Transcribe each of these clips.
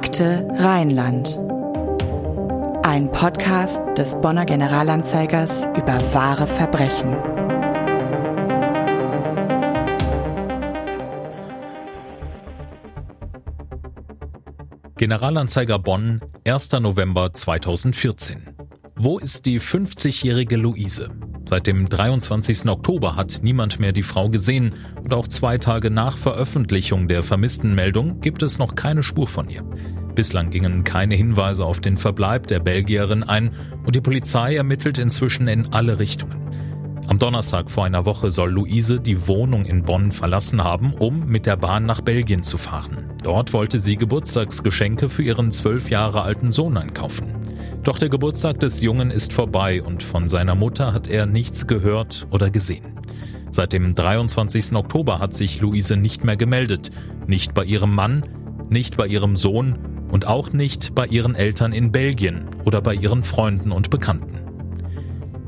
Akte Rheinland. Ein Podcast des Bonner Generalanzeigers über wahre Verbrechen. Generalanzeiger Bonn, 1. November 2014. Wo ist die 50-jährige Luise? Seit dem 23. Oktober hat niemand mehr die Frau gesehen und auch zwei Tage nach Veröffentlichung der Vermisstenmeldung gibt es noch keine Spur von ihr. Bislang gingen keine Hinweise auf den Verbleib der Belgierin ein und die Polizei ermittelt inzwischen in alle Richtungen. Am Donnerstag vor einer Woche soll Luise die Wohnung in Bonn verlassen haben, um mit der Bahn nach Belgien zu fahren. Dort wollte sie Geburtstagsgeschenke für ihren zwölf Jahre alten Sohn einkaufen. Doch der Geburtstag des Jungen ist vorbei und von seiner Mutter hat er nichts gehört oder gesehen. Seit dem 23. Oktober hat sich Luise nicht mehr gemeldet, nicht bei ihrem Mann, nicht bei ihrem Sohn und auch nicht bei ihren Eltern in Belgien oder bei ihren Freunden und Bekannten.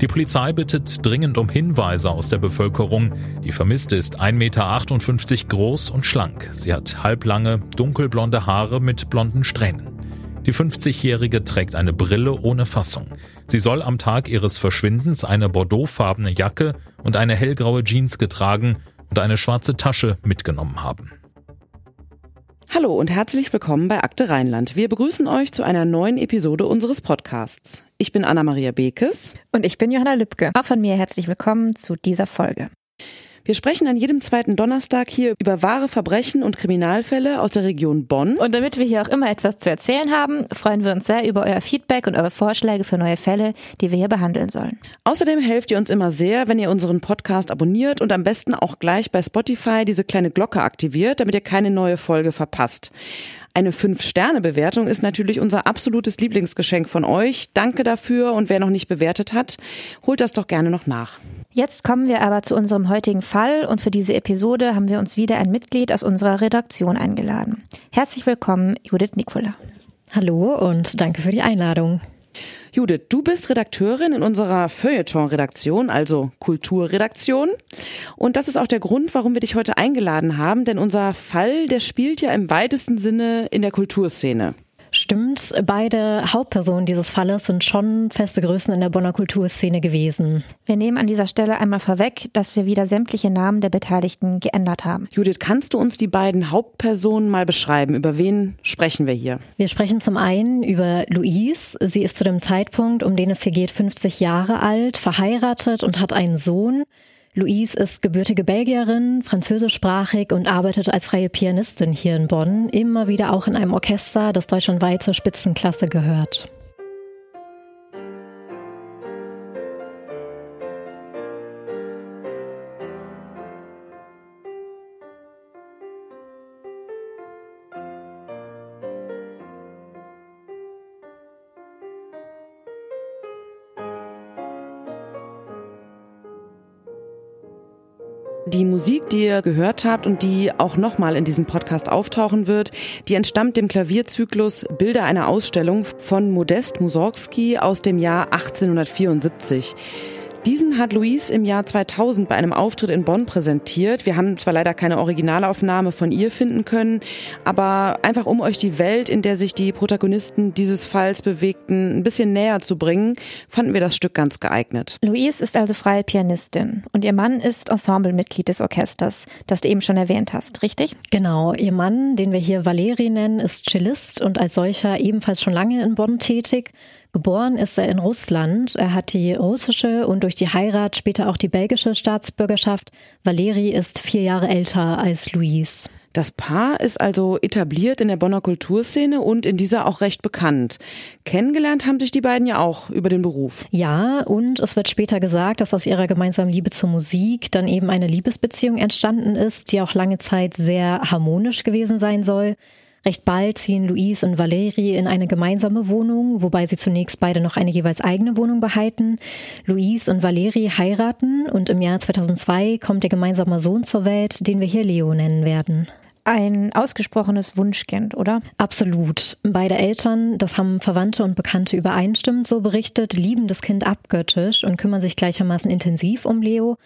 Die Polizei bittet dringend um Hinweise aus der Bevölkerung. Die Vermisste ist 1,58 Meter groß und schlank. Sie hat halblange, dunkelblonde Haare mit blonden Strähnen. Die 50-Jährige trägt eine Brille ohne Fassung. Sie soll am Tag ihres Verschwindens eine bordeauxfarbene Jacke und eine hellgraue Jeans getragen und eine schwarze Tasche mitgenommen haben. Hallo und herzlich willkommen bei Akte Rheinland. Wir begrüßen euch zu einer neuen Episode unseres Podcasts. Ich bin Anna-Maria Bekes. Und ich bin Johanna Lübke. Auch von mir herzlich willkommen zu dieser Folge. Wir sprechen an jedem zweiten Donnerstag hier über wahre Verbrechen und Kriminalfälle aus der Region Bonn. Und damit wir hier auch immer etwas zu erzählen haben, freuen wir uns sehr über euer Feedback und eure Vorschläge für neue Fälle, die wir hier behandeln sollen. Außerdem helft ihr uns immer sehr, wenn ihr unseren Podcast abonniert und am besten auch gleich bei Spotify diese kleine Glocke aktiviert, damit ihr keine neue Folge verpasst. Eine 5-Sterne-Bewertung ist natürlich unser absolutes Lieblingsgeschenk von euch. Danke dafür und wer noch nicht bewertet hat, holt das doch gerne noch nach. Jetzt kommen wir aber zu unserem heutigen Fall und für diese Episode haben wir uns wieder ein Mitglied aus unserer Redaktion eingeladen. Herzlich willkommen, Judith Nikola. Hallo und danke für die Einladung. Judith, du bist Redakteurin in unserer Feuilleton-Redaktion, also Kulturredaktion. Und das ist auch der Grund, warum wir dich heute eingeladen haben, denn unser Fall, der spielt ja im weitesten Sinne in der Kulturszene. Stimmt, beide Hauptpersonen dieses Falles sind schon feste Größen in der Bonner Kulturszene gewesen. Wir nehmen an dieser Stelle einmal vorweg, dass wir wieder sämtliche Namen der Beteiligten geändert haben. Judith, kannst du uns die beiden Hauptpersonen mal beschreiben? Über wen sprechen wir hier? Wir sprechen zum einen über Louise. Sie ist zu dem Zeitpunkt, um den es hier geht, 50 Jahre alt, verheiratet und hat einen Sohn. Louise ist gebürtige Belgierin, französischsprachig und arbeitet als freie Pianistin hier in Bonn, immer wieder auch in einem Orchester, das deutschlandweit zur Spitzenklasse gehört. Ihr gehört habt und die auch nochmal in diesem Podcast auftauchen wird, die entstammt dem Klavierzyklus Bilder einer Ausstellung von Modest Mussorgsky aus dem Jahr 1874. Diesen hat Louise im Jahr 2000 bei einem Auftritt in Bonn präsentiert. Wir haben zwar leider keine Originalaufnahme von ihr finden können, aber einfach um euch die Welt, in der sich die Protagonisten dieses Falls bewegten, ein bisschen näher zu bringen, fanden wir das Stück ganz geeignet. Louise ist also freie Pianistin und ihr Mann ist Ensemblemitglied des Orchesters, das du eben schon erwähnt hast, richtig? Genau, ihr Mann, den wir hier Valeri nennen, ist Cellist und als solcher ebenfalls schon lange in Bonn tätig. Geboren ist er in Russland. Er hat die russische und durch die Heirat später auch die belgische Staatsbürgerschaft. Valeri ist vier Jahre älter als Louise. Das Paar ist also etabliert in der Bonner Kulturszene und in dieser auch recht bekannt. Kennengelernt haben sich die beiden ja auch über den Beruf. Ja, und es wird später gesagt, dass aus ihrer gemeinsamen Liebe zur Musik dann eben eine Liebesbeziehung entstanden ist, die auch lange Zeit sehr harmonisch gewesen sein soll. Recht bald ziehen Louise und Valérie in eine gemeinsame Wohnung, wobei sie zunächst beide noch eine jeweils eigene Wohnung behalten. Louise und Valérie heiraten und im Jahr 2002 kommt ihr gemeinsamer Sohn zur Welt, den wir hier Leo nennen werden. Ein ausgesprochenes Wunschkind, oder? Absolut. Beide Eltern, das haben Verwandte und Bekannte übereinstimmend so berichtet, lieben das Kind abgöttisch und kümmern sich gleichermaßen intensiv um Leo.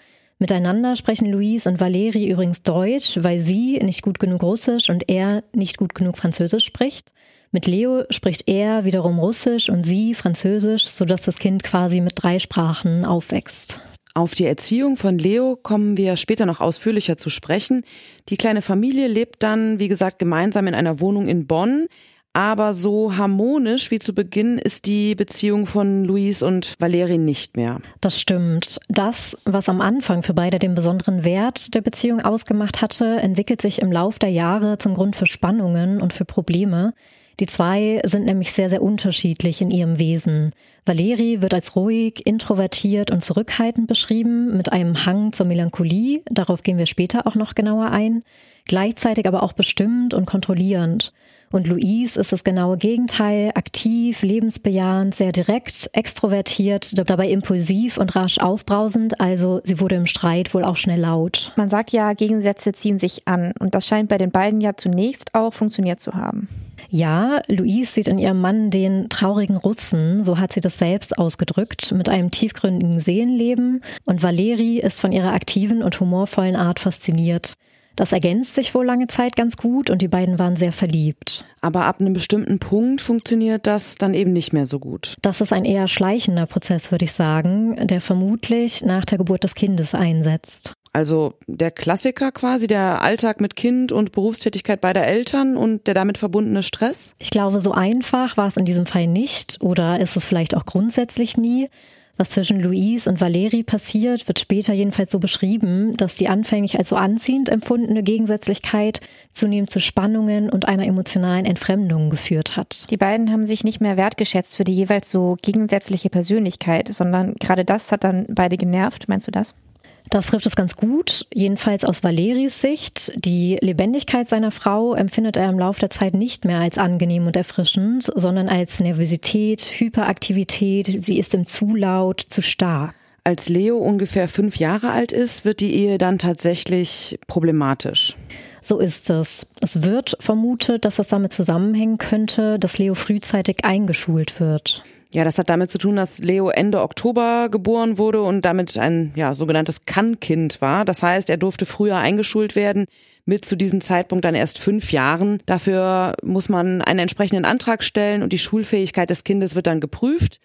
Miteinander sprechen Louise und Valérie übrigens Deutsch, weil sie nicht gut genug Russisch und er nicht gut genug Französisch spricht. Mit Leo spricht er wiederum Russisch und sie Französisch, sodass das Kind quasi mit drei Sprachen aufwächst. Auf die Erziehung von Leo kommen wir später noch ausführlicher zu sprechen. Die kleine Familie lebt dann, wie gesagt, gemeinsam in einer Wohnung in Bonn. Aber so harmonisch wie zu Beginn ist die Beziehung von Luis und Valerie nicht mehr. Das stimmt. Das, was am Anfang für beide den besonderen Wert der Beziehung ausgemacht hatte, entwickelt sich im Lauf der Jahre zum Grund für Spannungen und für Probleme. Die zwei sind nämlich sehr, sehr unterschiedlich in ihrem Wesen. Valeri wird als ruhig, introvertiert und zurückhaltend beschrieben, mit einem Hang zur Melancholie, darauf gehen wir später auch noch genauer ein, gleichzeitig aber auch bestimmt und kontrollierend. Und Louise ist das genaue Gegenteil, aktiv, lebensbejahend, sehr direkt, extrovertiert, dabei impulsiv und rasch aufbrausend, also sie wurde im Streit wohl auch schnell laut. Man sagt ja, Gegensätze ziehen sich an und das scheint bei den beiden ja zunächst auch funktioniert zu haben. Ja, Louise sieht in ihrem Mann den traurigen Russen, so hat sie das selbst ausgedrückt, mit einem tiefgründigen Seelenleben und Valeri ist von ihrer aktiven und humorvollen Art fasziniert. Das ergänzt sich wohl lange Zeit ganz gut und die beiden waren sehr verliebt. Aber ab einem bestimmten Punkt funktioniert das dann eben nicht mehr so gut. Das ist ein eher schleichender Prozess, würde ich sagen, der vermutlich nach der Geburt des Kindes einsetzt. Also der Klassiker quasi, der Alltag mit Kind und Berufstätigkeit beider Eltern und der damit verbundene Stress? Ich glaube, so einfach war es in diesem Fall nicht oder ist es vielleicht auch grundsätzlich nie. Was zwischen Louise und Valerie passiert, wird später jedenfalls so beschrieben, dass die anfänglich als so anziehend empfundene Gegensätzlichkeit zunehmend zu Spannungen und einer emotionalen Entfremdung geführt hat. Die beiden haben sich nicht mehr wertgeschätzt für die jeweils so gegensätzliche Persönlichkeit, sondern gerade das hat dann beide genervt. Meinst du das? Das trifft es ganz gut, jedenfalls aus Valeris Sicht. Die Lebendigkeit seiner Frau empfindet er im Laufe der Zeit nicht mehr als angenehm und erfrischend, sondern als Nervosität, Hyperaktivität. Sie ist ihm zu laut, zu starr. Als Leo ungefähr fünf Jahre alt ist, wird die Ehe dann tatsächlich problematisch. So ist es. Es wird vermutet, dass es damit zusammenhängen könnte, dass Leo frühzeitig eingeschult wird. Ja, das hat damit zu tun, dass Leo Ende Oktober geboren wurde und damit ein ja, sogenanntes Kann-Kind war. Das heißt, er durfte früher eingeschult werden, mit zu diesem Zeitpunkt dann erst fünf Jahren. Dafür muss man einen entsprechenden Antrag stellen und die Schulfähigkeit des Kindes wird dann geprüft.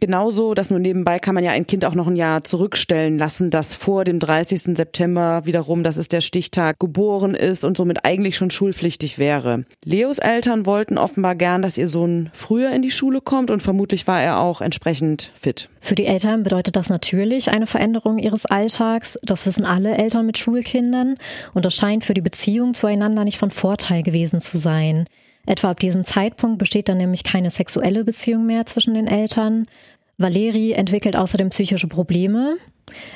Genauso, das nur nebenbei kann man ja ein Kind auch noch ein Jahr zurückstellen lassen, das vor dem 30. September wiederum, das ist der Stichtag, geboren ist und somit eigentlich schon schulpflichtig wäre. Leos Eltern wollten offenbar gern, dass ihr Sohn früher in die Schule kommt und vermutlich war er auch entsprechend fit. Für die Eltern bedeutet das natürlich eine Veränderung ihres Alltags. Das wissen alle Eltern mit Schulkindern und das scheint für die Beziehung zueinander nicht von Vorteil gewesen zu sein. Etwa ab diesem Zeitpunkt besteht dann nämlich keine sexuelle Beziehung mehr zwischen den Eltern. Valeri entwickelt außerdem psychische Probleme.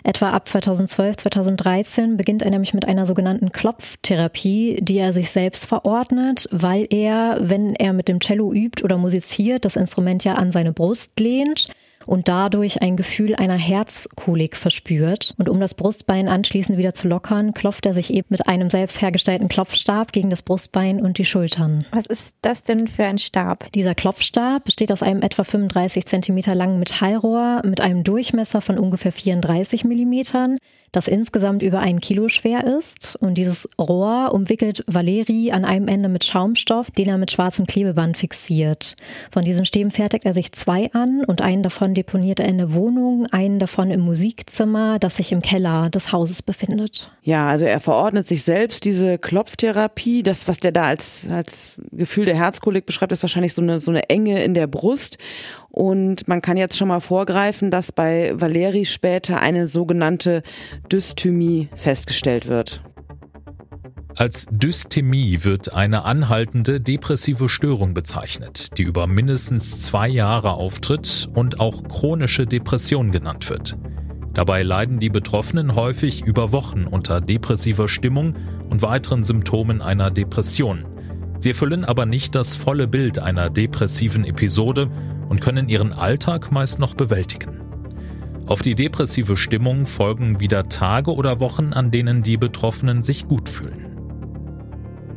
Etwa ab 2012, 2013 beginnt er nämlich mit einer sogenannten Klopftherapie, die er sich selbst verordnet, weil er, wenn er mit dem Cello übt oder musiziert, das Instrument ja an seine Brust lehnt und dadurch ein Gefühl einer Herzkolik verspürt. Und um das Brustbein anschließend wieder zu lockern, klopft er sich eben mit einem selbst hergestellten Klopfstab gegen das Brustbein und die Schultern. Was ist das denn für ein Stab? Dieser Klopfstab besteht aus einem etwa 35 Zentimeter langen Metallrohr mit einem Durchmesser von ungefähr 34 Millimetern, das insgesamt über ein Kilo schwer ist. Und dieses Rohr umwickelt Valeri an einem Ende mit Schaumstoff, den er mit schwarzem Klebeband fixiert. Von diesen Stäben fertigt er sich zwei an und einen davon deponiert er in der Wohnung, einen davon im Musikzimmer, das sich im Keller des Hauses befindet. Ja, also er verordnet sich selbst diese Klopftherapie. Das, was der da als, als Gefühl der Herzkolik beschreibt, ist wahrscheinlich so eine, so eine Enge in der Brust. Und man kann jetzt schon mal vorgreifen, dass bei Valeri später eine sogenannte Dysthymie festgestellt wird. Als Dysthymie wird eine anhaltende depressive Störung bezeichnet, die über mindestens zwei Jahre auftritt und auch chronische Depression genannt wird. Dabei leiden die Betroffenen häufig über Wochen unter depressiver Stimmung und weiteren Symptomen einer Depression. Sie erfüllen aber nicht das volle Bild einer depressiven Episode und können ihren Alltag meist noch bewältigen. Auf die depressive Stimmung folgen wieder Tage oder Wochen, an denen die Betroffenen sich gut fühlen.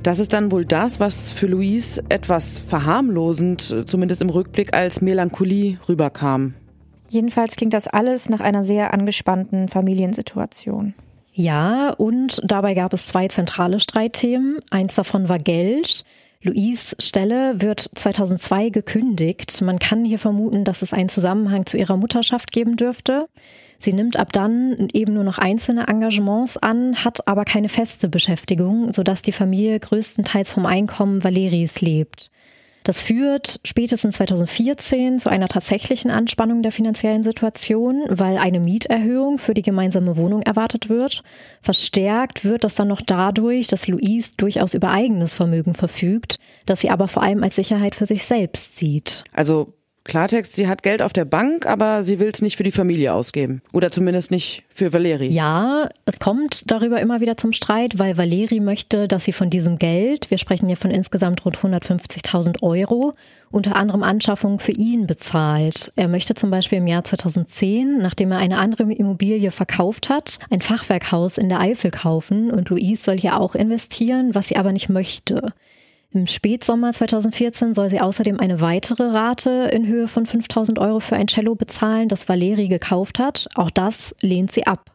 Das ist dann wohl das, was für Louise etwas verharmlosend, zumindest im Rückblick, als Melancholie rüberkam. Jedenfalls klingt das alles nach einer sehr angespannten Familiensituation. Ja, und dabei gab es zwei zentrale Streitthemen. Eins davon war Geld. Louise Stelle wird 2002 gekündigt. Man kann hier vermuten, dass es einen Zusammenhang zu ihrer Mutterschaft geben dürfte. Sie nimmt ab dann eben nur noch einzelne Engagements an, hat aber keine feste Beschäftigung, sodass die Familie größtenteils vom Einkommen Valeries lebt. Das führt spätestens 2014 zu einer tatsächlichen Anspannung der finanziellen Situation, weil eine Mieterhöhung für die gemeinsame Wohnung erwartet wird. Verstärkt wird das dann noch dadurch, dass Louise durchaus über eigenes Vermögen verfügt, das sie aber vor allem als Sicherheit für sich selbst sieht. Also Klartext, sie hat Geld auf der Bank, aber sie will es nicht für die Familie ausgeben. Oder zumindest nicht für Valeri. Ja, es kommt darüber immer wieder zum Streit, weil Valeri möchte, dass sie von diesem Geld, wir sprechen hier von insgesamt rund 150.000 Euro, unter anderem Anschaffungen für ihn bezahlt. Er möchte zum Beispiel im Jahr 2010, nachdem er eine andere Immobilie verkauft hat, ein Fachwerkhaus in der Eifel kaufen und Louise soll hier auch investieren, was sie aber nicht möchte. Im Spätsommer 2014 soll sie außerdem eine weitere Rate in Höhe von 5000 Euro für ein Cello bezahlen, das Valeri gekauft hat. Auch das lehnt sie ab.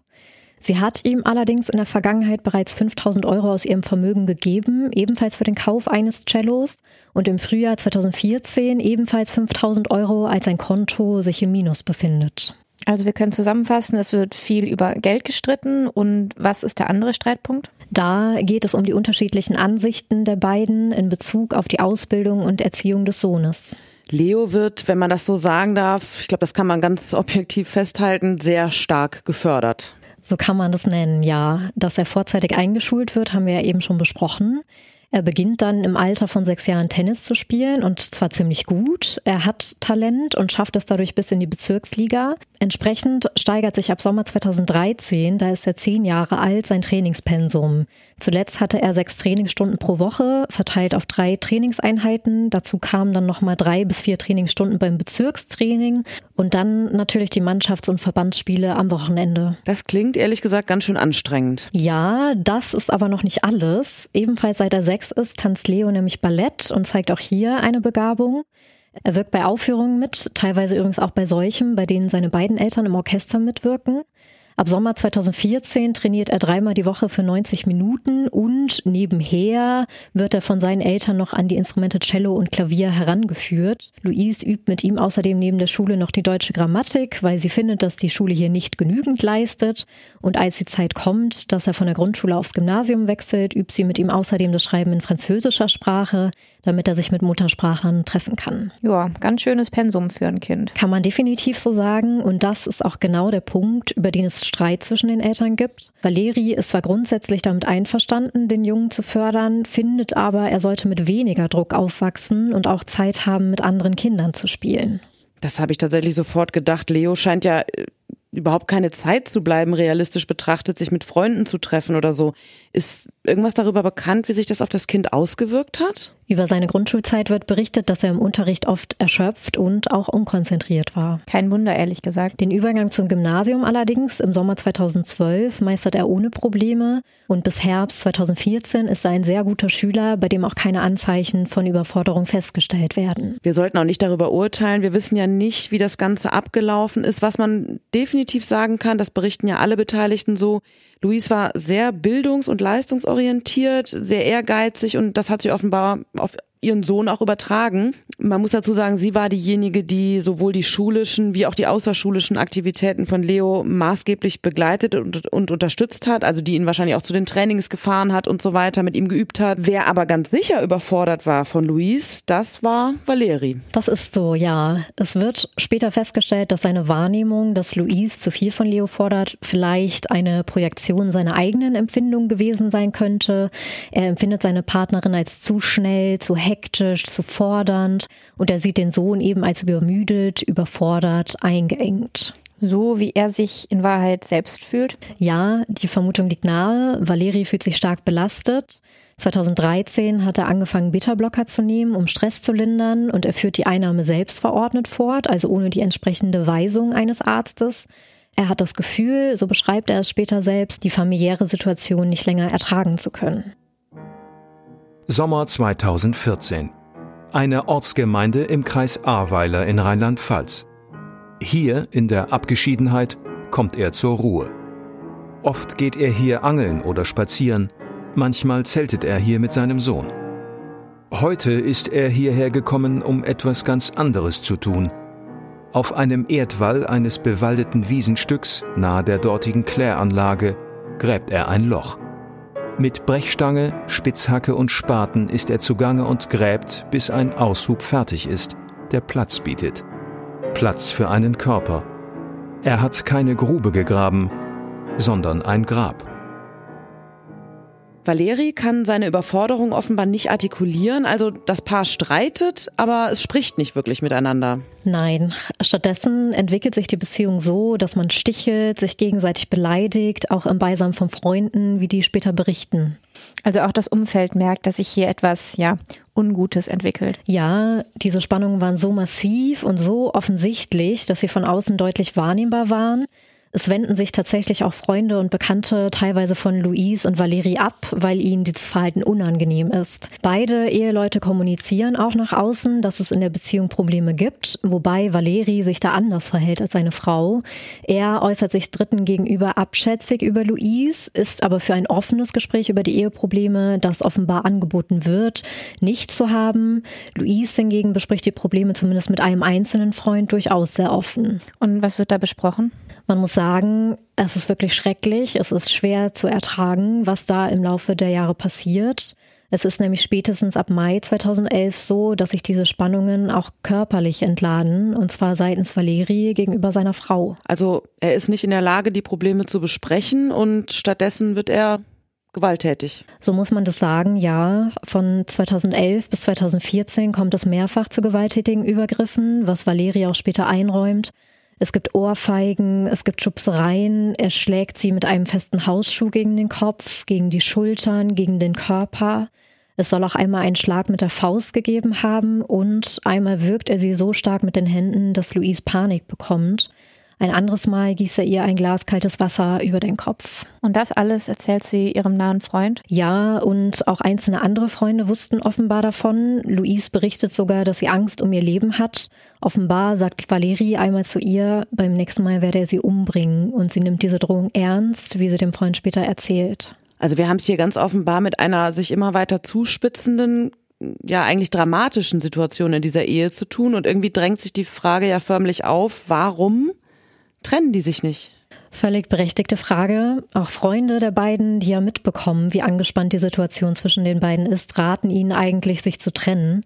Sie hat ihm allerdings in der Vergangenheit bereits 5000 Euro aus ihrem Vermögen gegeben, ebenfalls für den Kauf eines Cellos und im Frühjahr 2014 ebenfalls 5000 Euro, als sein Konto sich im Minus befindet. Also wir können zusammenfassen, es wird viel über Geld gestritten und was ist der andere Streitpunkt? Da geht es um die unterschiedlichen Ansichten der beiden in Bezug auf die Ausbildung und Erziehung des Sohnes. Leo wird, wenn man das so sagen darf, ich glaube, das kann man ganz objektiv festhalten, sehr stark gefördert. So kann man das nennen, ja. Dass er vorzeitig eingeschult wird, haben wir ja eben schon besprochen. Er beginnt dann im Alter von sechs Jahren Tennis zu spielen und zwar ziemlich gut. Er hat Talent und schafft es dadurch bis in die Bezirksliga. Entsprechend steigert sich ab Sommer 2013, da ist er zehn Jahre alt, sein Trainingspensum. Zuletzt hatte er sechs Trainingsstunden pro Woche, verteilt auf drei Trainingseinheiten. Dazu kamen dann nochmal drei bis vier Trainingsstunden beim Bezirkstraining und dann natürlich die Mannschafts- und Verbandsspiele am Wochenende. Das klingt ehrlich gesagt ganz schön anstrengend. Ja, das ist aber noch nicht alles. Ebenfalls seit er sechs ist, tanzt Leo nämlich Ballett und zeigt auch hier eine Begabung. Er wirkt bei Aufführungen mit, teilweise übrigens auch bei solchen, bei denen seine beiden Eltern im Orchester mitwirken. Ab Sommer 2014 trainiert er dreimal die Woche für 90 Minuten und nebenher wird er von seinen Eltern noch an die Instrumente Cello und Klavier herangeführt. Louise übt mit ihm außerdem neben der Schule noch die deutsche Grammatik, weil sie findet, dass die Schule hier nicht genügend leistet. Und als die Zeit kommt, dass er von der Grundschule aufs Gymnasium wechselt, übt sie mit ihm außerdem das Schreiben in französischer Sprache, damit er sich mit Muttersprachlern treffen kann. Ja, ganz schönes Pensum für ein Kind. Kann man definitiv so sagen. Und das ist auch genau der Punkt, über den es Streit zwischen den Eltern gibt. Valeri ist zwar grundsätzlich damit einverstanden, den Jungen zu fördern, findet aber, er sollte mit weniger Druck aufwachsen und auch Zeit haben, mit anderen Kindern zu spielen. Das habe ich tatsächlich sofort gedacht. Leo scheint ja äh, überhaupt keine Zeit zu bleiben, realistisch betrachtet, sich mit Freunden zu treffen oder so. Ist irgendwas darüber bekannt, wie sich das auf das Kind ausgewirkt hat? Über seine Grundschulzeit wird berichtet, dass er im Unterricht oft erschöpft und auch unkonzentriert war. Kein Wunder, ehrlich gesagt. Den Übergang zum Gymnasium allerdings im Sommer 2012 meistert er ohne Probleme und bis Herbst 2014 ist er ein sehr guter Schüler, bei dem auch keine Anzeichen von Überforderung festgestellt werden. Wir sollten auch nicht darüber urteilen. Wir wissen ja nicht, wie das Ganze abgelaufen ist. Was man definitiv sagen kann, das berichten ja alle Beteiligten so, Luis war sehr bildungs- und leistungsorientiert, sehr ehrgeizig und das hat sich offenbar auf ihren Sohn auch übertragen. Man muss dazu sagen, sie war diejenige, die sowohl die schulischen wie auch die außerschulischen Aktivitäten von Leo maßgeblich begleitet und, und unterstützt hat, also die ihn wahrscheinlich auch zu den Trainings gefahren hat und so weiter, mit ihm geübt hat. Wer aber ganz sicher überfordert war von Luis, das war Valeri. Das ist so, ja. Es wird später festgestellt, dass seine Wahrnehmung, dass Luis zu viel von Leo fordert, vielleicht eine Projektion seiner eigenen Empfindung gewesen sein könnte. Er empfindet seine Partnerin als zu schnell, zu hektisch, zu fordernd und er sieht den Sohn eben als übermüdet, überfordert, eingeengt. So wie er sich in Wahrheit selbst fühlt? Ja, die Vermutung liegt nahe. Valeri fühlt sich stark belastet. 2013 hat er angefangen, Bitterblocker zu nehmen, um Stress zu lindern und er führt die Einnahme selbst verordnet fort, also ohne die entsprechende Weisung eines Arztes. Er hat das Gefühl, so beschreibt er es später selbst, die familiäre Situation nicht länger ertragen zu können. Sommer 2014. Eine Ortsgemeinde im Kreis Ahrweiler in Rheinland-Pfalz. Hier in der Abgeschiedenheit kommt er zur Ruhe. Oft geht er hier angeln oder spazieren, manchmal zeltet er hier mit seinem Sohn. Heute ist er hierher gekommen, um etwas ganz anderes zu tun. Auf einem Erdwall eines bewaldeten Wiesenstücks nahe der dortigen Kläranlage gräbt er ein Loch. Mit Brechstange, Spitzhacke und Spaten ist er zugange und gräbt, bis ein Aushub fertig ist, der Platz bietet. Platz für einen Körper. Er hat keine Grube gegraben, sondern ein Grab. Valeri kann seine Überforderung offenbar nicht artikulieren, also das Paar streitet, aber es spricht nicht wirklich miteinander. Nein, stattdessen entwickelt sich die Beziehung so, dass man stichelt, sich gegenseitig beleidigt, auch im Beisammen von Freunden, wie die später berichten. Also auch das Umfeld merkt, dass sich hier etwas, ja, Ungutes entwickelt. Ja, diese Spannungen waren so massiv und so offensichtlich, dass sie von außen deutlich wahrnehmbar waren. Es wenden sich tatsächlich auch Freunde und Bekannte teilweise von Louise und Valerie ab, weil ihnen dieses Verhalten unangenehm ist. Beide Eheleute kommunizieren auch nach außen, dass es in der Beziehung Probleme gibt, wobei Valerie sich da anders verhält als seine Frau. Er äußert sich Dritten gegenüber abschätzig über Louise, ist aber für ein offenes Gespräch über die Eheprobleme, das offenbar angeboten wird, nicht zu haben. Louise hingegen bespricht die Probleme zumindest mit einem einzelnen Freund durchaus sehr offen. Und was wird da besprochen? Man muss sagen, es ist wirklich schrecklich. Es ist schwer zu ertragen, was da im Laufe der Jahre passiert. Es ist nämlich spätestens ab Mai 2011 so, dass sich diese Spannungen auch körperlich entladen, und zwar seitens Valeri gegenüber seiner Frau. Also er ist nicht in der Lage, die Probleme zu besprechen und stattdessen wird er gewalttätig. So muss man das sagen, ja. Von 2011 bis 2014 kommt es mehrfach zu gewalttätigen Übergriffen, was Valeri auch später einräumt. Es gibt Ohrfeigen, es gibt Schubsereien. Er schlägt sie mit einem festen Hausschuh gegen den Kopf, gegen die Schultern, gegen den Körper. Es soll auch einmal einen Schlag mit der Faust gegeben haben und einmal wirkt er sie so stark mit den Händen, dass Louise Panik bekommt. Ein anderes Mal gießt er ihr ein Glas kaltes Wasser über den Kopf. Und das alles erzählt sie ihrem nahen Freund? Ja, und auch einzelne andere Freunde wussten offenbar davon. Louise berichtet sogar, dass sie Angst um ihr Leben hat. Offenbar sagt Valerie einmal zu ihr, beim nächsten Mal werde er sie umbringen. Und sie nimmt diese Drohung ernst, wie sie dem Freund später erzählt. Also wir haben es hier ganz offenbar mit einer sich immer weiter zuspitzenden ja eigentlich dramatischen Situation in dieser Ehe zu tun und irgendwie drängt sich die Frage ja förmlich auf, warum trennen die sich nicht? Völlig berechtigte Frage. Auch Freunde der beiden, die ja mitbekommen, wie angespannt die Situation zwischen den beiden ist, raten ihnen eigentlich, sich zu trennen.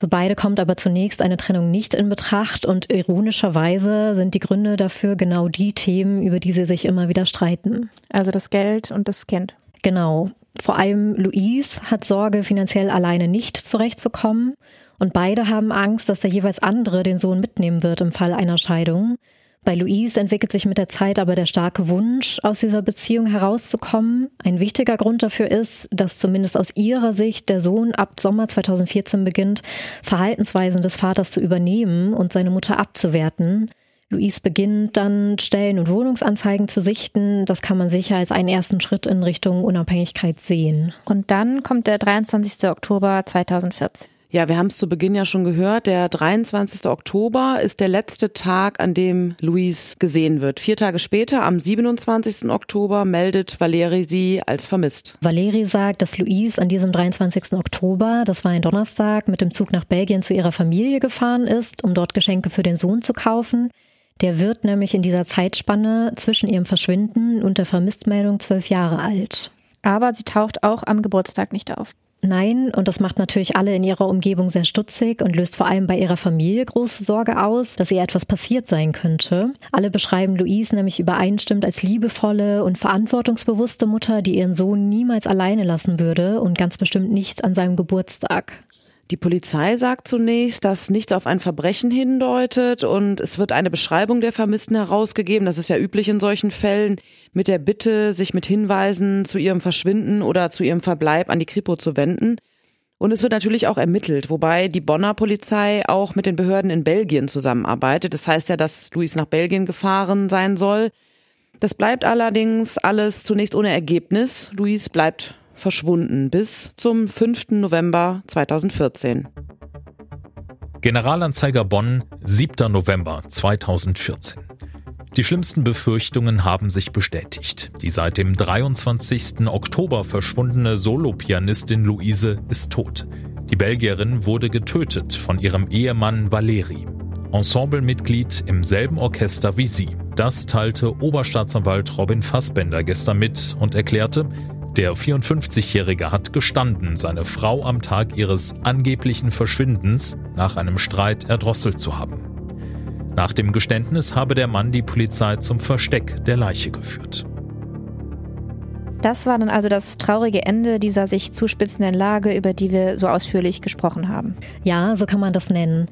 Für beide kommt aber zunächst eine Trennung nicht in Betracht und ironischerweise sind die Gründe dafür genau die Themen, über die sie sich immer wieder streiten. Also das Geld und das Kind. Genau. Vor allem Louise hat Sorge, finanziell alleine nicht zurechtzukommen und beide haben Angst, dass der jeweils andere den Sohn mitnehmen wird im Fall einer Scheidung. Bei Louise entwickelt sich mit der Zeit aber der starke Wunsch, aus dieser Beziehung herauszukommen. Ein wichtiger Grund dafür ist, dass zumindest aus ihrer Sicht der Sohn ab Sommer 2014 beginnt, Verhaltensweisen des Vaters zu übernehmen und seine Mutter abzuwerten. Louise beginnt dann Stellen- und Wohnungsanzeigen zu sichten. Das kann man sicher als einen ersten Schritt in Richtung Unabhängigkeit sehen. Und dann kommt der 23. Oktober 2014. Ja, wir haben es zu Beginn ja schon gehört. Der 23. Oktober ist der letzte Tag, an dem Louise gesehen wird. Vier Tage später, am 27. Oktober, meldet Valeri sie als vermisst. Valeri sagt, dass Louise an diesem 23. Oktober, das war ein Donnerstag, mit dem Zug nach Belgien zu ihrer Familie gefahren ist, um dort Geschenke für den Sohn zu kaufen. Der wird nämlich in dieser Zeitspanne zwischen ihrem Verschwinden und der Vermisstmeldung zwölf Jahre alt. Aber sie taucht auch am Geburtstag nicht auf. Nein, und das macht natürlich alle in ihrer Umgebung sehr stutzig und löst vor allem bei ihrer Familie große Sorge aus, dass ihr etwas passiert sein könnte. Alle beschreiben Louise nämlich übereinstimmend als liebevolle und verantwortungsbewusste Mutter, die ihren Sohn niemals alleine lassen würde und ganz bestimmt nicht an seinem Geburtstag. Die Polizei sagt zunächst, dass nichts auf ein Verbrechen hindeutet und es wird eine Beschreibung der Vermissten herausgegeben. Das ist ja üblich in solchen Fällen mit der Bitte, sich mit Hinweisen zu ihrem Verschwinden oder zu ihrem Verbleib an die Kripo zu wenden. Und es wird natürlich auch ermittelt, wobei die Bonner Polizei auch mit den Behörden in Belgien zusammenarbeitet. Das heißt ja, dass Luis nach Belgien gefahren sein soll. Das bleibt allerdings alles zunächst ohne Ergebnis. Luis bleibt verschwunden bis zum 5. November 2014. Generalanzeiger Bonn, 7. November 2014. Die schlimmsten Befürchtungen haben sich bestätigt. Die seit dem 23. Oktober verschwundene Solopianistin Luise ist tot. Die Belgierin wurde getötet von ihrem Ehemann Valeri. Ensemblemitglied im selben Orchester wie sie. Das teilte Oberstaatsanwalt Robin Fassbender gestern mit und erklärte, der 54-Jährige hat gestanden, seine Frau am Tag ihres angeblichen Verschwindens nach einem Streit erdrosselt zu haben. Nach dem Geständnis habe der Mann die Polizei zum Versteck der Leiche geführt. Das war dann also das traurige Ende dieser sich zuspitzenden Lage, über die wir so ausführlich gesprochen haben. Ja, so kann man das nennen.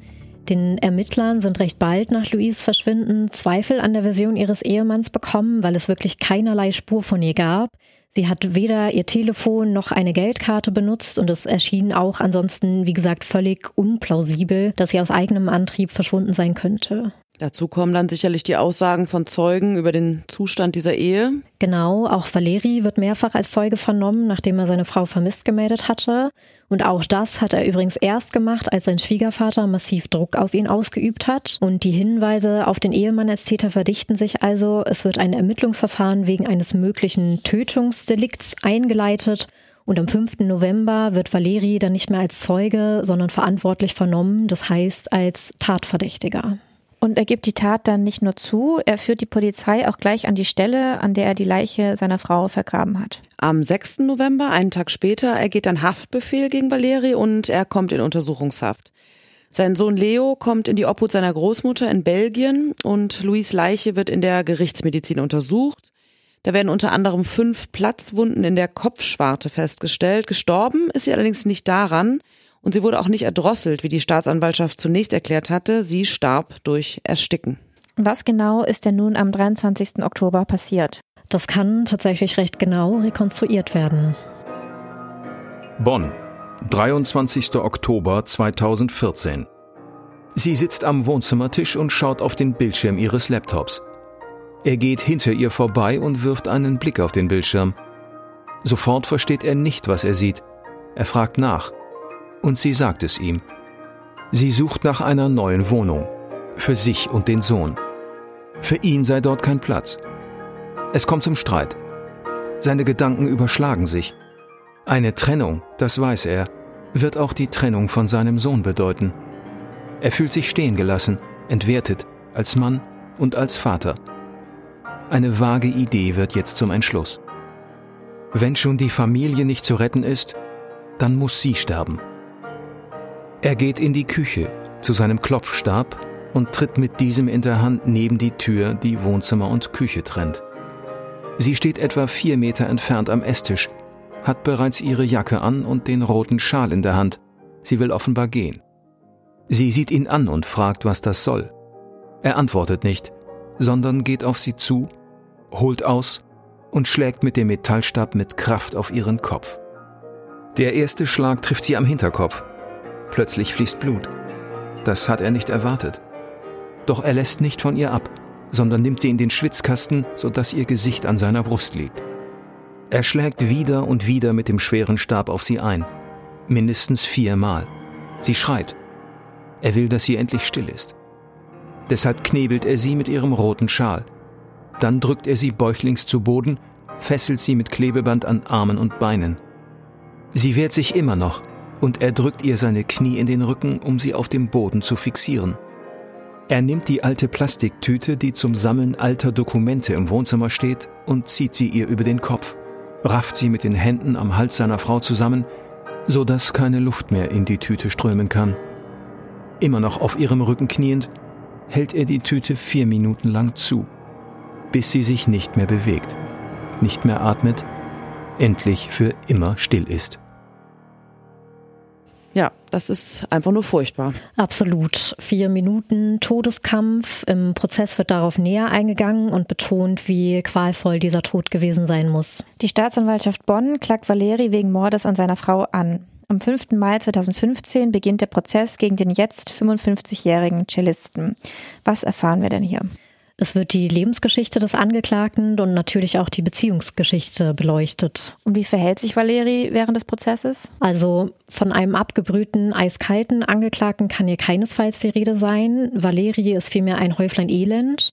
Den Ermittlern sind recht bald nach Louise Verschwinden Zweifel an der Version ihres Ehemanns bekommen, weil es wirklich keinerlei Spur von ihr gab. Sie hat weder ihr Telefon noch eine Geldkarte benutzt und es erschien auch ansonsten, wie gesagt, völlig unplausibel, dass sie aus eigenem Antrieb verschwunden sein könnte. Dazu kommen dann sicherlich die Aussagen von Zeugen über den Zustand dieser Ehe. Genau, auch Valeri wird mehrfach als Zeuge vernommen, nachdem er seine Frau vermisst gemeldet hatte. Und auch das hat er übrigens erst gemacht, als sein Schwiegervater massiv Druck auf ihn ausgeübt hat. Und die Hinweise auf den Ehemann als Täter verdichten sich also. Es wird ein Ermittlungsverfahren wegen eines möglichen Tötungsdelikts eingeleitet. Und am 5. November wird Valeri dann nicht mehr als Zeuge, sondern verantwortlich vernommen, das heißt als Tatverdächtiger. Und er gibt die Tat dann nicht nur zu, er führt die Polizei auch gleich an die Stelle, an der er die Leiche seiner Frau vergraben hat. Am 6. November, einen Tag später, ergeht ein Haftbefehl gegen Valeri und er kommt in Untersuchungshaft. Sein Sohn Leo kommt in die Obhut seiner Großmutter in Belgien und Louis Leiche wird in der Gerichtsmedizin untersucht. Da werden unter anderem fünf Platzwunden in der Kopfschwarte festgestellt. Gestorben ist sie allerdings nicht daran. Und sie wurde auch nicht erdrosselt, wie die Staatsanwaltschaft zunächst erklärt hatte. Sie starb durch Ersticken. Was genau ist denn nun am 23. Oktober passiert? Das kann tatsächlich recht genau rekonstruiert werden. Bonn, 23. Oktober 2014. Sie sitzt am Wohnzimmertisch und schaut auf den Bildschirm ihres Laptops. Er geht hinter ihr vorbei und wirft einen Blick auf den Bildschirm. Sofort versteht er nicht, was er sieht. Er fragt nach und sie sagt es ihm. Sie sucht nach einer neuen Wohnung, für sich und den Sohn. Für ihn sei dort kein Platz. Es kommt zum Streit. Seine Gedanken überschlagen sich. Eine Trennung, das weiß er, wird auch die Trennung von seinem Sohn bedeuten. Er fühlt sich stehen gelassen, entwertet, als Mann und als Vater. Eine vage Idee wird jetzt zum Entschluss. Wenn schon die Familie nicht zu retten ist, dann muss sie sterben. Er geht in die Küche zu seinem Klopfstab und tritt mit diesem in der Hand neben die Tür, die Wohnzimmer und Küche trennt. Sie steht etwa vier Meter entfernt am Esstisch, hat bereits ihre Jacke an und den roten Schal in der Hand. Sie will offenbar gehen. Sie sieht ihn an und fragt, was das soll. Er antwortet nicht, sondern geht auf sie zu, holt aus und schlägt mit dem Metallstab mit Kraft auf ihren Kopf. Der erste Schlag trifft sie am Hinterkopf. Plötzlich fließt Blut. Das hat er nicht erwartet. Doch er lässt nicht von ihr ab, sondern nimmt sie in den Schwitzkasten, sodass ihr Gesicht an seiner Brust liegt. Er schlägt wieder und wieder mit dem schweren Stab auf sie ein. Mindestens viermal. Sie schreit. Er will, dass sie endlich still ist. Deshalb knebelt er sie mit ihrem roten Schal. Dann drückt er sie bäuchlings zu Boden, fesselt sie mit Klebeband an Armen und Beinen. Sie wehrt sich immer noch, und er drückt ihr seine Knie in den Rücken, um sie auf dem Boden zu fixieren. Er nimmt die alte Plastiktüte, die zum Sammeln alter Dokumente im Wohnzimmer steht, und zieht sie ihr über den Kopf, rafft sie mit den Händen am Hals seiner Frau zusammen, so dass keine Luft mehr in die Tüte strömen kann. Immer noch auf ihrem Rücken kniend, hält er die Tüte vier Minuten lang zu, bis sie sich nicht mehr bewegt, nicht mehr atmet, endlich für immer still ist. Ja, das ist einfach nur furchtbar. Absolut. Vier Minuten Todeskampf. Im Prozess wird darauf näher eingegangen und betont, wie qualvoll dieser Tod gewesen sein muss. Die Staatsanwaltschaft Bonn klagt Valeri wegen Mordes an seiner Frau an. Am 5. Mai 2015 beginnt der Prozess gegen den jetzt 55-jährigen Cellisten. Was erfahren wir denn hier? Es wird die Lebensgeschichte des Angeklagten und natürlich auch die Beziehungsgeschichte beleuchtet. Und wie verhält sich Valeri während des Prozesses? Also von einem abgebrühten, eiskalten Angeklagten kann hier keinesfalls die Rede sein. Valeri ist vielmehr ein Häuflein Elend.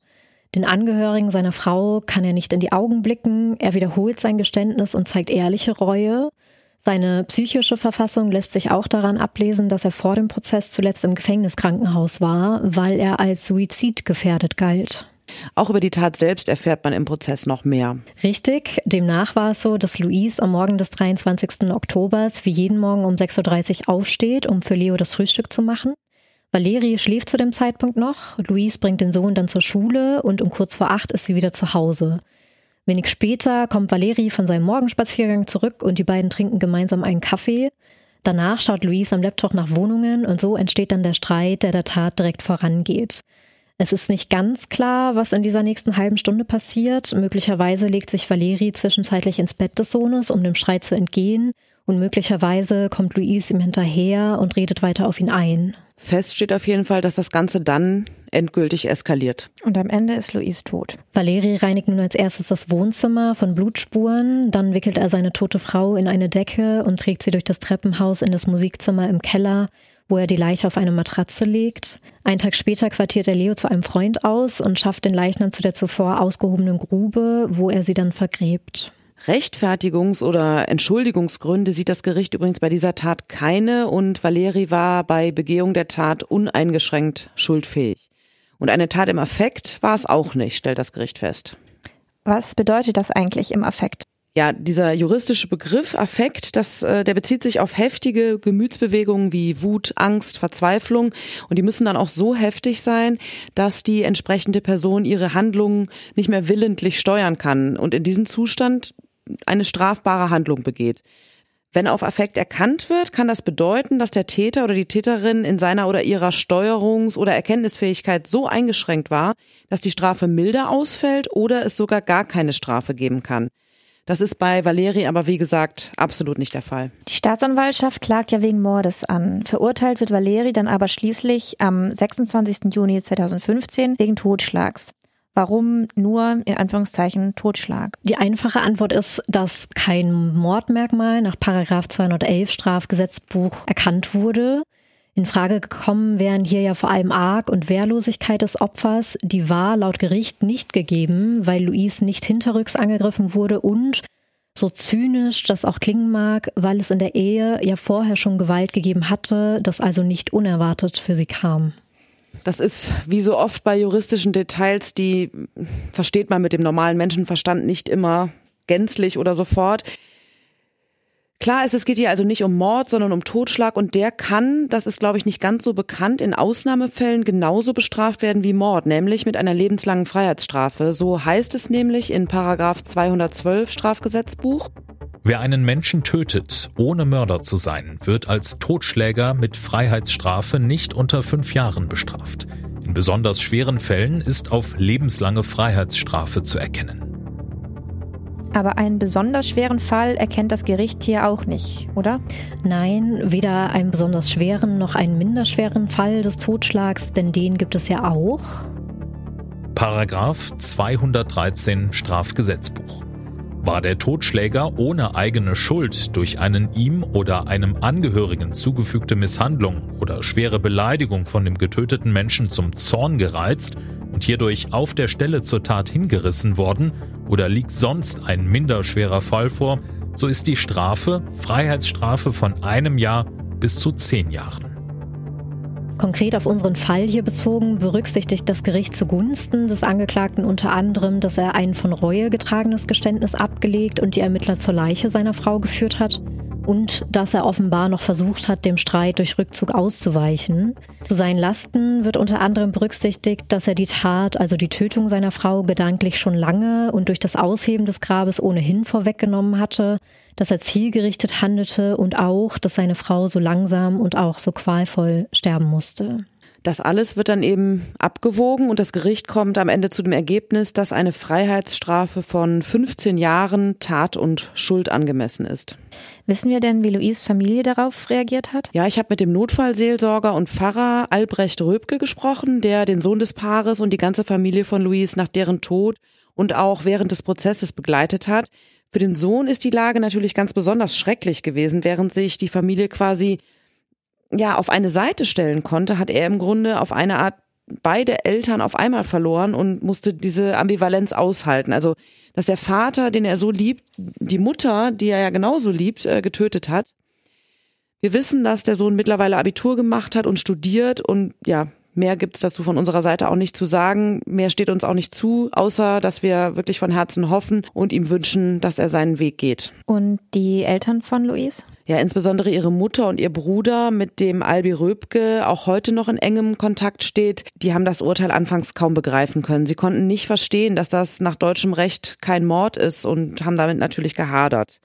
Den Angehörigen seiner Frau kann er nicht in die Augen blicken. Er wiederholt sein Geständnis und zeigt ehrliche Reue. Seine psychische Verfassung lässt sich auch daran ablesen, dass er vor dem Prozess zuletzt im Gefängniskrankenhaus war, weil er als Suizid gefährdet galt. Auch über die Tat selbst erfährt man im Prozess noch mehr. Richtig. Demnach war es so, dass Luis am Morgen des 23. Oktobers wie jeden Morgen um 6.30 Uhr aufsteht, um für Leo das Frühstück zu machen. Valerie schläft zu dem Zeitpunkt noch. Luis bringt den Sohn dann zur Schule und um kurz vor acht ist sie wieder zu Hause. Wenig später kommt Valerie von seinem Morgenspaziergang zurück und die beiden trinken gemeinsam einen Kaffee. Danach schaut Luis am Laptop nach Wohnungen und so entsteht dann der Streit, der der Tat direkt vorangeht. Es ist nicht ganz klar, was in dieser nächsten halben Stunde passiert. Möglicherweise legt sich Valerie zwischenzeitlich ins Bett des Sohnes, um dem Streit zu entgehen. Und möglicherweise kommt Luis ihm hinterher und redet weiter auf ihn ein. Fest steht auf jeden Fall, dass das Ganze dann endgültig eskaliert. Und am Ende ist Luis tot. Valeri reinigt nun als erstes das Wohnzimmer von Blutspuren, dann wickelt er seine tote Frau in eine Decke und trägt sie durch das Treppenhaus in das Musikzimmer im Keller, wo er die Leiche auf eine Matratze legt. Einen Tag später quartiert er Leo zu einem Freund aus und schafft den Leichnam zu der zuvor ausgehobenen Grube, wo er sie dann vergräbt. Rechtfertigungs- oder Entschuldigungsgründe sieht das Gericht übrigens bei dieser Tat keine und Valeri war bei Begehung der Tat uneingeschränkt schuldfähig. Und eine Tat im Affekt war es auch nicht, stellt das Gericht fest. Was bedeutet das eigentlich im Affekt? Ja, dieser juristische Begriff Affekt, das, äh, der bezieht sich auf heftige Gemütsbewegungen wie Wut, Angst, Verzweiflung und die müssen dann auch so heftig sein, dass die entsprechende Person ihre Handlungen nicht mehr willentlich steuern kann und in diesem Zustand eine strafbare Handlung begeht. Wenn auf Affekt erkannt wird, kann das bedeuten, dass der Täter oder die Täterin in seiner oder ihrer Steuerungs- oder Erkenntnisfähigkeit so eingeschränkt war, dass die Strafe milder ausfällt oder es sogar gar keine Strafe geben kann. Das ist bei Valeri aber wie gesagt absolut nicht der Fall. Die Staatsanwaltschaft klagt ja wegen Mordes an. Verurteilt wird Valeri dann aber schließlich am 26. Juni 2015 wegen Totschlags. Warum nur in Anführungszeichen Totschlag? Die einfache Antwort ist, dass kein Mordmerkmal nach Paragraph 211 Strafgesetzbuch erkannt wurde. In Frage gekommen wären hier ja vor allem Arg und Wehrlosigkeit des Opfers. Die war laut Gericht nicht gegeben, weil Luis nicht hinterrücks angegriffen wurde und so zynisch das auch klingen mag, weil es in der Ehe ja vorher schon Gewalt gegeben hatte, das also nicht unerwartet für sie kam. Das ist wie so oft bei juristischen Details, die versteht man mit dem normalen Menschenverstand nicht immer gänzlich oder sofort. Klar ist, es geht hier also nicht um Mord, sondern um Totschlag und der kann, das ist glaube ich nicht ganz so bekannt, in Ausnahmefällen genauso bestraft werden wie Mord, nämlich mit einer lebenslangen Freiheitsstrafe. So heißt es nämlich in Paragraph 212 Strafgesetzbuch. Wer einen Menschen tötet, ohne Mörder zu sein, wird als Totschläger mit Freiheitsstrafe nicht unter fünf Jahren bestraft. In besonders schweren Fällen ist auf lebenslange Freiheitsstrafe zu erkennen. Aber einen besonders schweren Fall erkennt das Gericht hier auch nicht, oder? Nein, weder einen besonders schweren noch einen minder schweren Fall des Totschlags, denn den gibt es ja auch. Paragraph 213 Strafgesetzbuch. War der Totschläger ohne eigene Schuld durch einen ihm oder einem Angehörigen zugefügte Misshandlung oder schwere Beleidigung von dem getöteten Menschen zum Zorn gereizt und hierdurch auf der Stelle zur Tat hingerissen worden oder liegt sonst ein minder schwerer Fall vor, so ist die Strafe Freiheitsstrafe von einem Jahr bis zu zehn Jahren. Konkret auf unseren Fall hier bezogen berücksichtigt das Gericht zugunsten des Angeklagten unter anderem, dass er ein von Reue getragenes Geständnis abgelegt und die Ermittler zur Leiche seiner Frau geführt hat und dass er offenbar noch versucht hat, dem Streit durch Rückzug auszuweichen. Zu seinen Lasten wird unter anderem berücksichtigt, dass er die Tat, also die Tötung seiner Frau, gedanklich schon lange und durch das Ausheben des Grabes ohnehin vorweggenommen hatte, dass er zielgerichtet handelte und auch, dass seine Frau so langsam und auch so qualvoll sterben musste. Das alles wird dann eben abgewogen und das Gericht kommt am Ende zu dem Ergebnis, dass eine Freiheitsstrafe von 15 Jahren Tat und Schuld angemessen ist. Wissen wir denn, wie Louise Familie darauf reagiert hat? Ja, ich habe mit dem Notfallseelsorger und Pfarrer Albrecht Röbke gesprochen, der den Sohn des Paares und die ganze Familie von Louise nach deren Tod und auch während des Prozesses begleitet hat. Für den Sohn ist die Lage natürlich ganz besonders schrecklich gewesen, während sich die Familie quasi ja auf eine Seite stellen konnte, hat er im Grunde auf eine Art beide Eltern auf einmal verloren und musste diese Ambivalenz aushalten. Also, dass der Vater, den er so liebt, die Mutter, die er ja genauso liebt, äh, getötet hat. Wir wissen, dass der Sohn mittlerweile Abitur gemacht hat und studiert und ja, Mehr gibt's dazu von unserer Seite auch nicht zu sagen. Mehr steht uns auch nicht zu, außer dass wir wirklich von Herzen hoffen und ihm wünschen, dass er seinen Weg geht. Und die Eltern von Luis? Ja, insbesondere ihre Mutter und ihr Bruder, mit dem Albi Röbke auch heute noch in engem Kontakt steht, die haben das Urteil anfangs kaum begreifen können. Sie konnten nicht verstehen, dass das nach deutschem Recht kein Mord ist und haben damit natürlich gehadert.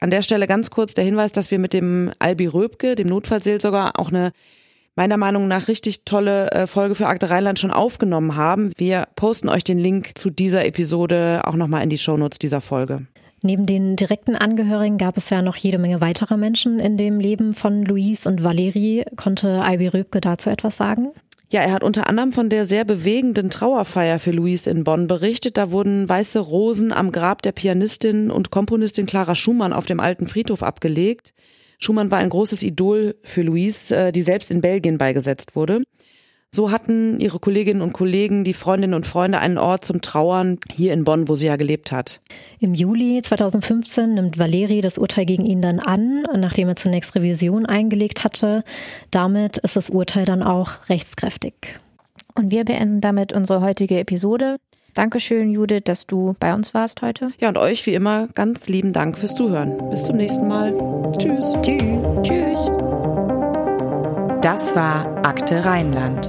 An der Stelle ganz kurz der Hinweis, dass wir mit dem Albi Röbke, dem Notfallseelsorger, auch eine meiner Meinung nach richtig tolle äh, Folge für Akte Rheinland schon aufgenommen haben. Wir posten euch den Link zu dieser Episode auch nochmal in die Shownotes dieser Folge. Neben den direkten Angehörigen gab es ja noch jede Menge weiterer Menschen in dem Leben von Louise und Valerie. Konnte Albi Röbke dazu etwas sagen? Ja, er hat unter anderem von der sehr bewegenden Trauerfeier für Louise in Bonn berichtet. Da wurden weiße Rosen am Grab der Pianistin und Komponistin Clara Schumann auf dem alten Friedhof abgelegt. Schumann war ein großes Idol für Louise, äh, die selbst in Belgien beigesetzt wurde. So hatten ihre Kolleginnen und Kollegen, die Freundinnen und Freunde einen Ort zum Trauern hier in Bonn, wo sie ja gelebt hat. Im Juli 2015 nimmt Valeri das Urteil gegen ihn dann an, nachdem er zunächst Revision eingelegt hatte. Damit ist das Urteil dann auch rechtskräftig. Und wir beenden damit unsere heutige Episode. Dankeschön, Judith, dass du bei uns warst heute. Ja, und euch wie immer ganz lieben Dank fürs Zuhören. Bis zum nächsten Mal. Tschüss. Tschüss. Tschüss. Das war Akte Rheinland,